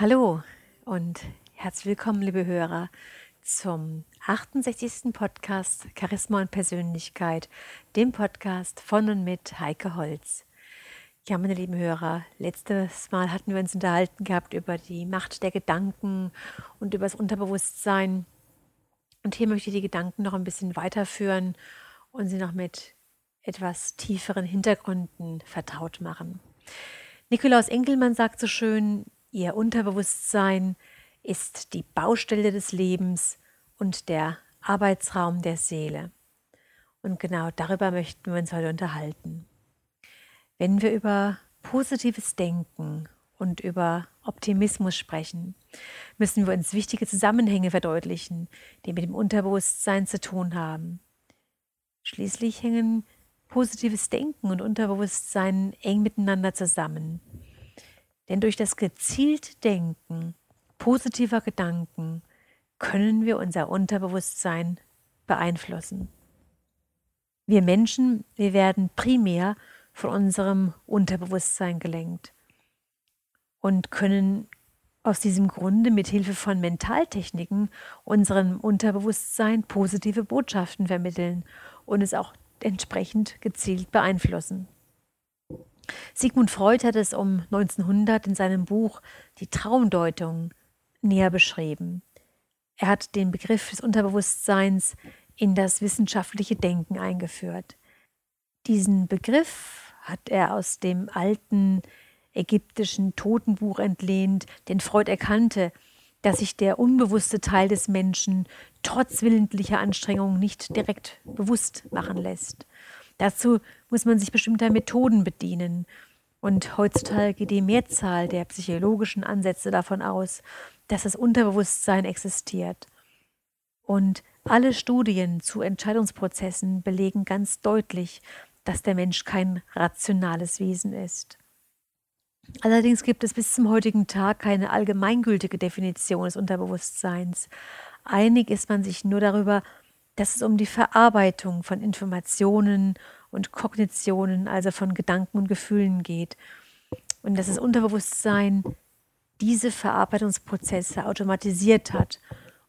Hallo und herzlich willkommen, liebe Hörer, zum 68. Podcast Charisma und Persönlichkeit, dem Podcast von und mit Heike Holz. Ja, meine lieben Hörer, letztes Mal hatten wir uns unterhalten gehabt über die Macht der Gedanken und über das Unterbewusstsein. Und hier möchte ich die Gedanken noch ein bisschen weiterführen und sie noch mit etwas tieferen Hintergründen vertraut machen. Nikolaus Enkelmann sagt so schön, Ihr Unterbewusstsein ist die Baustelle des Lebens und der Arbeitsraum der Seele. Und genau darüber möchten wir uns heute unterhalten. Wenn wir über positives Denken und über Optimismus sprechen, müssen wir uns wichtige Zusammenhänge verdeutlichen, die mit dem Unterbewusstsein zu tun haben. Schließlich hängen positives Denken und Unterbewusstsein eng miteinander zusammen. Denn durch das gezielt Denken positiver Gedanken können wir unser Unterbewusstsein beeinflussen. Wir Menschen, wir werden primär von unserem Unterbewusstsein gelenkt und können aus diesem Grunde mit Hilfe von Mentaltechniken unserem Unterbewusstsein positive Botschaften vermitteln und es auch entsprechend gezielt beeinflussen. Sigmund Freud hat es um 1900 in seinem Buch Die Traumdeutung näher beschrieben. Er hat den Begriff des Unterbewusstseins in das wissenschaftliche Denken eingeführt. Diesen Begriff hat er aus dem alten ägyptischen Totenbuch entlehnt, denn Freud erkannte, dass sich der unbewusste Teil des Menschen trotz willentlicher Anstrengungen nicht direkt bewusst machen lässt. Dazu muss man sich bestimmter Methoden bedienen. Und heutzutage geht die Mehrzahl der psychologischen Ansätze davon aus, dass das Unterbewusstsein existiert. Und alle Studien zu Entscheidungsprozessen belegen ganz deutlich, dass der Mensch kein rationales Wesen ist. Allerdings gibt es bis zum heutigen Tag keine allgemeingültige Definition des Unterbewusstseins. Einig ist man sich nur darüber, dass es um die Verarbeitung von Informationen und Kognitionen, also von Gedanken und Gefühlen geht. Und dass das Unterbewusstsein diese Verarbeitungsprozesse automatisiert hat,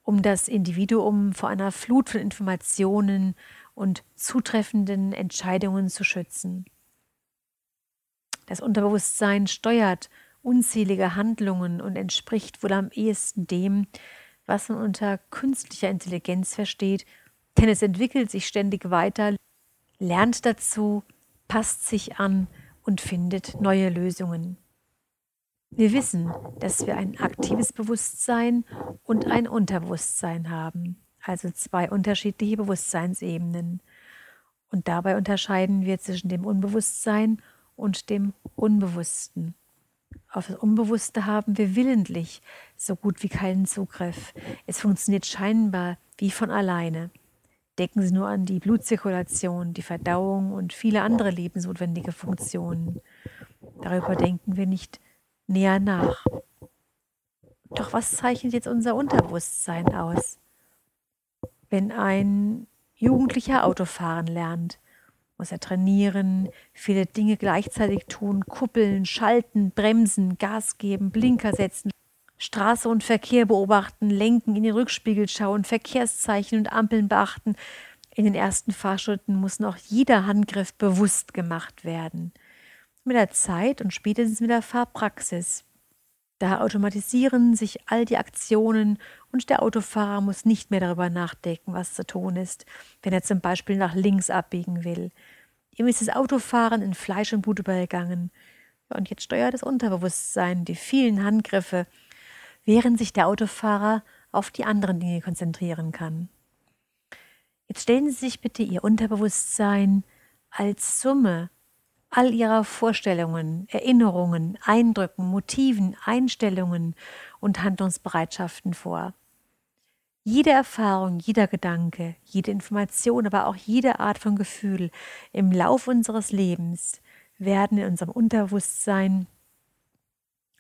um das Individuum vor einer Flut von Informationen und zutreffenden Entscheidungen zu schützen. Das Unterbewusstsein steuert unzählige Handlungen und entspricht wohl am ehesten dem, was man unter künstlicher Intelligenz versteht denn es entwickelt sich ständig weiter, lernt dazu, passt sich an und findet neue Lösungen. Wir wissen, dass wir ein aktives Bewusstsein und ein Unterbewusstsein haben, also zwei unterschiedliche Bewusstseinsebenen. Und dabei unterscheiden wir zwischen dem Unbewusstsein und dem Unbewussten. Auf das Unbewusste haben wir willentlich so gut wie keinen Zugriff. Es funktioniert scheinbar wie von alleine. Denken Sie nur an die Blutzirkulation, die Verdauung und viele andere lebensnotwendige Funktionen. Darüber denken wir nicht näher nach. Doch was zeichnet jetzt unser Unterbewusstsein aus? Wenn ein Jugendlicher Autofahren lernt, muss er trainieren, viele Dinge gleichzeitig tun, kuppeln, schalten, bremsen, Gas geben, Blinker setzen, Straße und Verkehr beobachten, lenken, in den Rückspiegel schauen, Verkehrszeichen und Ampeln beachten. In den ersten Fahrstunden muss noch jeder Handgriff bewusst gemacht werden. Mit der Zeit und spätestens mit der Fahrpraxis. Da automatisieren sich all die Aktionen und der Autofahrer muss nicht mehr darüber nachdenken, was zu tun ist, wenn er zum Beispiel nach links abbiegen will. Ihm ist das Autofahren in Fleisch und Blut übergegangen. und jetzt steuert das Unterbewusstsein die vielen Handgriffe, während sich der Autofahrer auf die anderen Dinge konzentrieren kann. Jetzt stellen Sie sich bitte Ihr Unterbewusstsein als Summe all Ihrer Vorstellungen, Erinnerungen, Eindrücken, Motiven, Einstellungen und Handlungsbereitschaften vor. Jede Erfahrung, jeder Gedanke, jede Information, aber auch jede Art von Gefühl im Lauf unseres Lebens werden in unserem Unterbewusstsein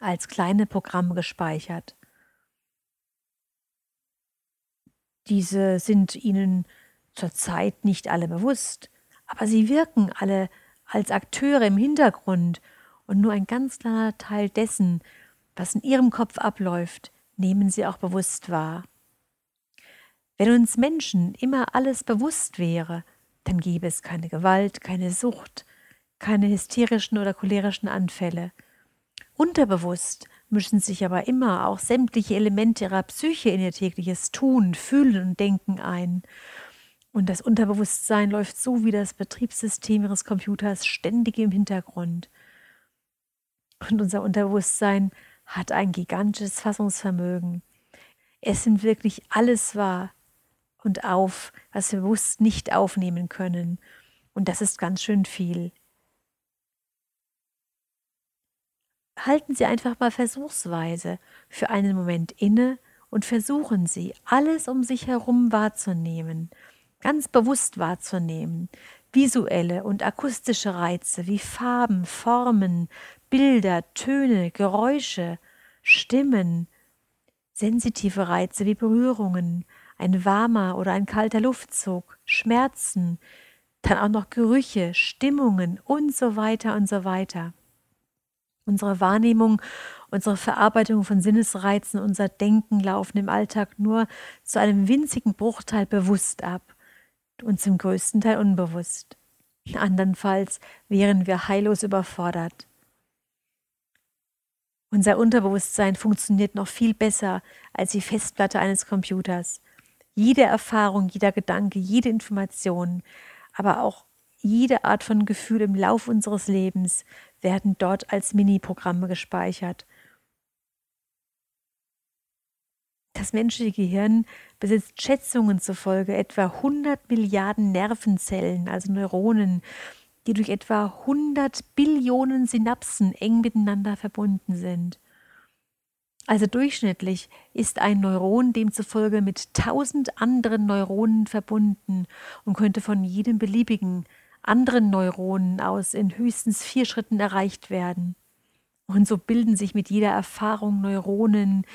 als kleine Programme gespeichert. Diese sind Ihnen zurzeit nicht alle bewusst, aber sie wirken alle als Akteure im Hintergrund und nur ein ganz kleiner Teil dessen, was in Ihrem Kopf abläuft, nehmen Sie auch bewusst wahr. Wenn uns Menschen immer alles bewusst wäre, dann gäbe es keine Gewalt, keine Sucht, keine hysterischen oder cholerischen Anfälle. Unterbewusst mischen sich aber immer auch sämtliche Elemente ihrer Psyche in ihr tägliches Tun, Fühlen und Denken ein. Und das Unterbewusstsein läuft so wie das Betriebssystem ihres Computers ständig im Hintergrund. Und unser Unterbewusstsein hat ein gigantisches Fassungsvermögen. Es sind wirklich alles wahr und auf, was wir bewusst nicht aufnehmen können. Und das ist ganz schön viel. Halten Sie einfach mal versuchsweise für einen Moment inne und versuchen Sie, alles um sich herum wahrzunehmen, ganz bewusst wahrzunehmen, visuelle und akustische Reize wie Farben, Formen, Bilder, Töne, Geräusche, Stimmen, sensitive Reize wie Berührungen, ein warmer oder ein kalter Luftzug, Schmerzen, dann auch noch Gerüche, Stimmungen und so weiter und so weiter. Unsere Wahrnehmung, unsere Verarbeitung von Sinnesreizen, unser Denken laufen im Alltag nur zu einem winzigen Bruchteil bewusst ab und zum größten Teil unbewusst. Andernfalls wären wir heillos überfordert. Unser Unterbewusstsein funktioniert noch viel besser als die Festplatte eines Computers. Jede Erfahrung, jeder Gedanke, jede Information, aber auch jede Art von Gefühl im Lauf unseres Lebens werden dort als Mini-Programme gespeichert. Das menschliche Gehirn besitzt Schätzungen zufolge etwa 100 Milliarden Nervenzellen, also Neuronen, die durch etwa 100 Billionen Synapsen eng miteinander verbunden sind. Also durchschnittlich ist ein Neuron demzufolge mit 1000 anderen Neuronen verbunden und könnte von jedem beliebigen anderen Neuronen aus in höchstens vier Schritten erreicht werden. Und so bilden sich mit jeder Erfahrung Neuronen,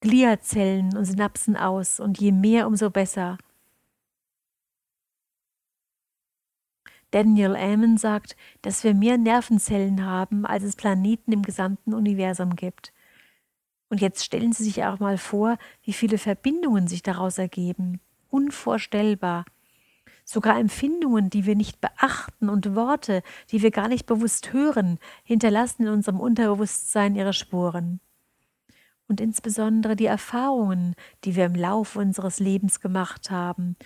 Gliazellen und Synapsen aus, und je mehr, umso besser. Daniel Ammon sagt, dass wir mehr Nervenzellen haben, als es Planeten im gesamten Universum gibt. Und jetzt stellen Sie sich auch mal vor, wie viele Verbindungen sich daraus ergeben. Unvorstellbar sogar Empfindungen, die wir nicht beachten und Worte, die wir gar nicht bewusst hören, hinterlassen in unserem Unterbewusstsein ihre Spuren. Und insbesondere die Erfahrungen, die wir im Lauf unseres Lebens gemacht haben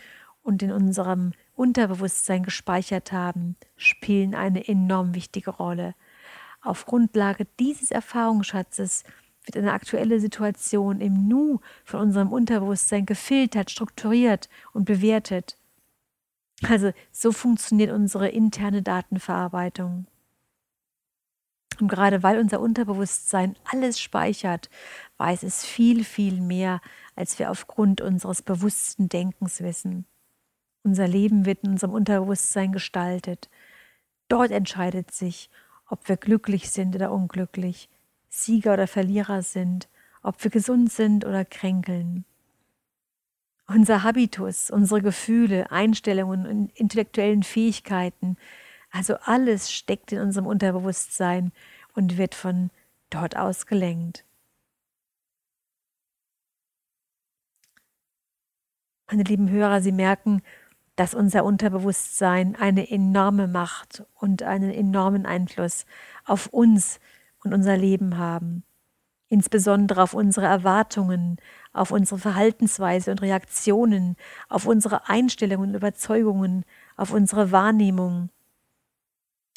und in unserem Unterbewusstsein gespeichert haben, spielen eine enorm wichtige Rolle. Auf Grundlage dieses Erfahrungsschatzes wird eine aktuelle Situation im Nu von unserem Unterbewusstsein gefiltert, strukturiert und bewertet. Also so funktioniert unsere interne Datenverarbeitung. Und gerade weil unser Unterbewusstsein alles speichert, weiß es viel, viel mehr, als wir aufgrund unseres bewussten Denkens wissen. Unser Leben wird in unserem Unterbewusstsein gestaltet. Dort entscheidet sich, ob wir glücklich sind oder unglücklich, Sieger oder Verlierer sind, ob wir gesund sind oder kränkeln. Unser Habitus, unsere Gefühle, Einstellungen und intellektuellen Fähigkeiten, also alles steckt in unserem Unterbewusstsein und wird von dort aus gelenkt. Meine lieben Hörer, Sie merken, dass unser Unterbewusstsein eine enorme Macht und einen enormen Einfluss auf uns und unser Leben haben insbesondere auf unsere Erwartungen, auf unsere Verhaltensweise und Reaktionen, auf unsere Einstellungen und Überzeugungen, auf unsere Wahrnehmung,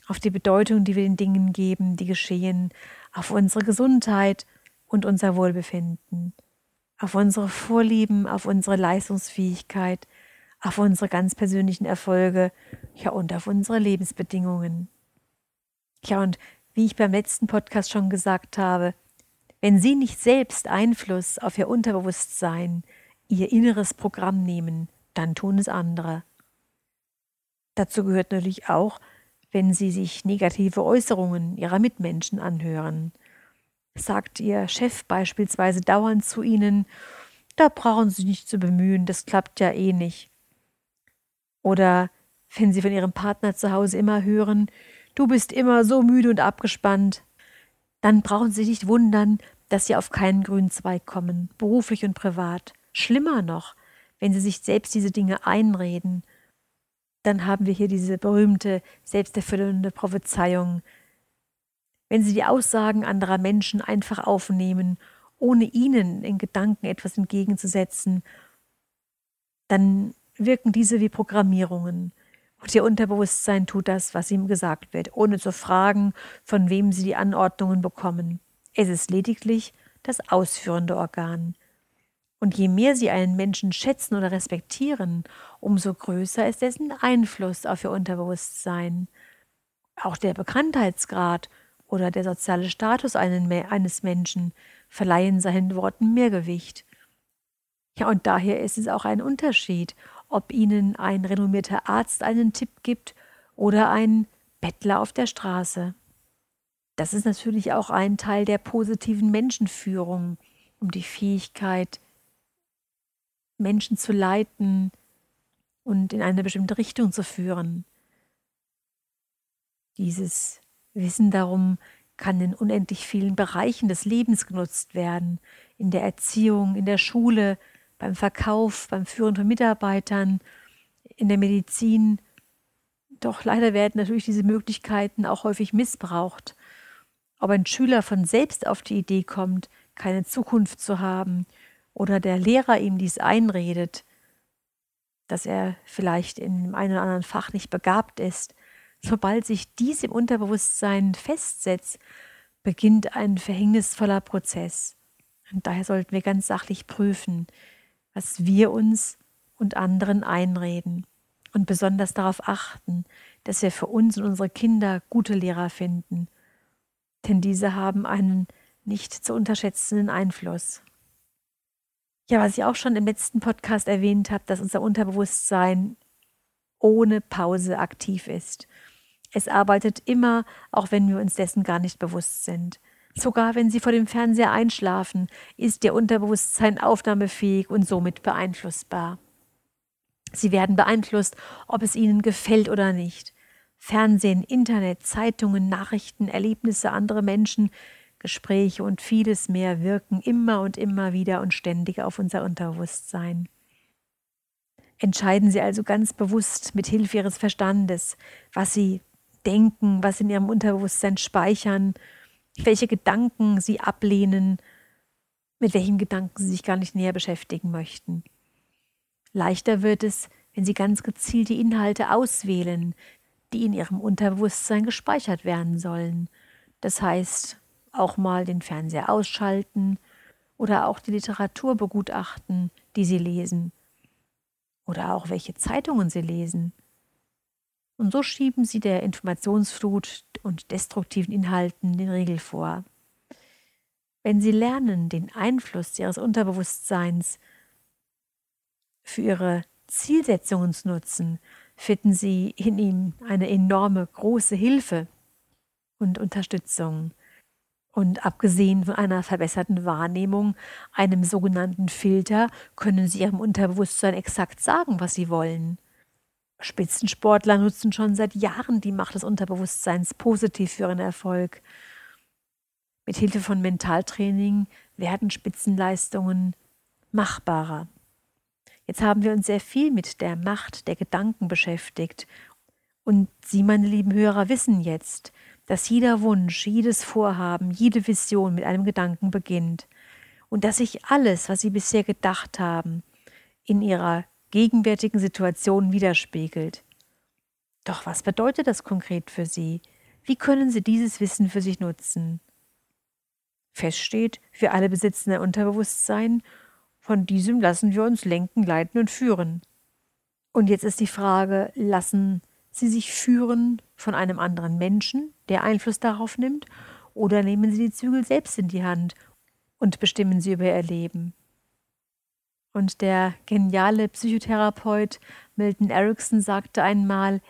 auf die Bedeutung, die wir den Dingen geben, die geschehen, auf unsere Gesundheit und unser Wohlbefinden, auf unsere Vorlieben, auf unsere Leistungsfähigkeit, auf unsere ganz persönlichen Erfolge, ja und auf unsere Lebensbedingungen. Ja, und wie ich beim letzten Podcast schon gesagt habe, wenn Sie nicht selbst Einfluss auf Ihr Unterbewusstsein, Ihr inneres Programm nehmen, dann tun es andere. Dazu gehört natürlich auch, wenn Sie sich negative Äußerungen Ihrer Mitmenschen anhören. Sagt Ihr Chef beispielsweise dauernd zu Ihnen, da brauchen Sie sich nicht zu bemühen, das klappt ja eh nicht. Oder wenn Sie von Ihrem Partner zu Hause immer hören, du bist immer so müde und abgespannt, dann brauchen Sie sich nicht wundern, dass Sie auf keinen grünen Zweig kommen, beruflich und privat. Schlimmer noch, wenn Sie sich selbst diese Dinge einreden, dann haben wir hier diese berühmte, selbsterfüllende Prophezeiung. Wenn Sie die Aussagen anderer Menschen einfach aufnehmen, ohne ihnen in Gedanken etwas entgegenzusetzen, dann wirken diese wie Programmierungen. Und ihr Unterbewusstsein tut das, was ihm gesagt wird, ohne zu fragen, von wem sie die Anordnungen bekommen. Es ist lediglich das ausführende Organ. Und je mehr sie einen Menschen schätzen oder respektieren, umso größer ist dessen Einfluss auf ihr Unterbewusstsein. Auch der Bekanntheitsgrad oder der soziale Status eines Menschen verleihen seinen Worten mehr Gewicht. Ja, und daher ist es auch ein Unterschied, ob Ihnen ein renommierter Arzt einen Tipp gibt oder ein Bettler auf der Straße. Das ist natürlich auch ein Teil der positiven Menschenführung, um die Fähigkeit, Menschen zu leiten und in eine bestimmte Richtung zu führen. Dieses Wissen darum kann in unendlich vielen Bereichen des Lebens genutzt werden, in der Erziehung, in der Schule, beim Verkauf, beim Führen von Mitarbeitern, in der Medizin. Doch leider werden natürlich diese Möglichkeiten auch häufig missbraucht. Ob ein Schüler von selbst auf die Idee kommt, keine Zukunft zu haben, oder der Lehrer ihm dies einredet, dass er vielleicht in einem oder anderen Fach nicht begabt ist, sobald sich dies im Unterbewusstsein festsetzt, beginnt ein verhängnisvoller Prozess. Und daher sollten wir ganz sachlich prüfen, was wir uns und anderen einreden und besonders darauf achten, dass wir für uns und unsere Kinder gute Lehrer finden, denn diese haben einen nicht zu unterschätzenden Einfluss. Ja, was ich auch schon im letzten Podcast erwähnt habe, dass unser Unterbewusstsein ohne Pause aktiv ist. Es arbeitet immer, auch wenn wir uns dessen gar nicht bewusst sind. Sogar wenn Sie vor dem Fernseher einschlafen, ist Ihr Unterbewusstsein aufnahmefähig und somit beeinflussbar. Sie werden beeinflusst, ob es Ihnen gefällt oder nicht. Fernsehen, Internet, Zeitungen, Nachrichten, Erlebnisse anderer Menschen, Gespräche und vieles mehr wirken immer und immer wieder und ständig auf unser Unterbewusstsein. Entscheiden Sie also ganz bewusst mit Hilfe Ihres Verstandes, was Sie denken, was in Ihrem Unterbewusstsein speichern welche Gedanken sie ablehnen, mit welchen Gedanken sie sich gar nicht näher beschäftigen möchten. Leichter wird es, wenn sie ganz gezielt die Inhalte auswählen, die in ihrem Unterbewusstsein gespeichert werden sollen. Das heißt, auch mal den Fernseher ausschalten oder auch die Literatur begutachten, die sie lesen oder auch welche Zeitungen sie lesen. Und so schieben sie der Informationsflut und destruktiven Inhalten den Riegel vor. Wenn sie lernen, den Einfluss ihres Unterbewusstseins für ihre Zielsetzungen zu nutzen, finden sie in ihm eine enorme große Hilfe und Unterstützung. Und abgesehen von einer verbesserten Wahrnehmung, einem sogenannten Filter, können sie ihrem Unterbewusstsein exakt sagen, was sie wollen. Spitzensportler nutzen schon seit Jahren die Macht des Unterbewusstseins positiv für ihren Erfolg. Mit Hilfe von Mentaltraining werden Spitzenleistungen machbarer. Jetzt haben wir uns sehr viel mit der Macht der Gedanken beschäftigt. Und Sie, meine lieben Hörer, wissen jetzt, dass jeder Wunsch, jedes Vorhaben, jede Vision mit einem Gedanken beginnt. Und dass sich alles, was Sie bisher gedacht haben, in Ihrer gegenwärtigen Situation widerspiegelt. Doch was bedeutet das konkret für Sie? Wie können Sie dieses Wissen für sich nutzen? Feststeht, für alle besitzen ein Unterbewusstsein, von diesem lassen wir uns lenken, leiten und führen. Und jetzt ist die Frage, lassen Sie sich führen von einem anderen Menschen, der Einfluss darauf nimmt, oder nehmen Sie die Zügel selbst in die Hand und bestimmen Sie über Ihr Leben? Und der geniale Psychotherapeut Milton Erickson sagte einmal,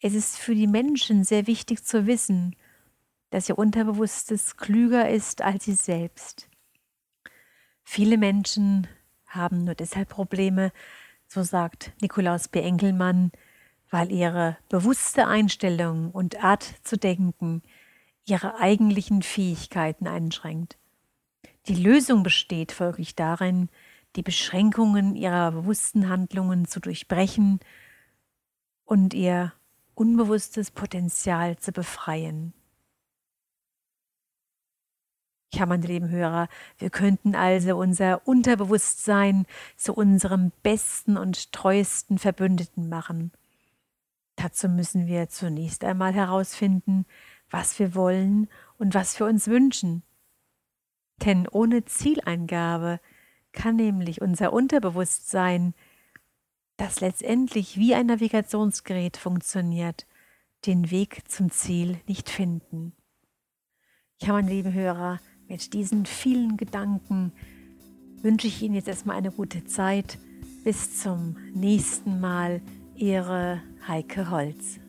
es ist für die Menschen sehr wichtig zu wissen, dass ihr Unterbewusstes klüger ist als sie selbst. Viele Menschen haben nur deshalb Probleme, so sagt Nikolaus B. Enkelmann, weil ihre bewusste Einstellung und Art zu denken ihre eigentlichen Fähigkeiten einschränkt. Die Lösung besteht folglich darin, die Beschränkungen ihrer bewussten Handlungen zu durchbrechen und ihr unbewusstes Potenzial zu befreien. Ja, meine lieben Hörer, wir könnten also unser Unterbewusstsein zu unserem besten und treuesten Verbündeten machen. Dazu müssen wir zunächst einmal herausfinden, was wir wollen und was wir uns wünschen. Denn ohne Zieleingabe kann nämlich unser Unterbewusstsein, das letztendlich wie ein Navigationsgerät funktioniert, den Weg zum Ziel nicht finden. Ja, meine lieben Hörer, mit diesen vielen Gedanken wünsche ich Ihnen jetzt erstmal eine gute Zeit. Bis zum nächsten Mal, Ihre Heike Holz.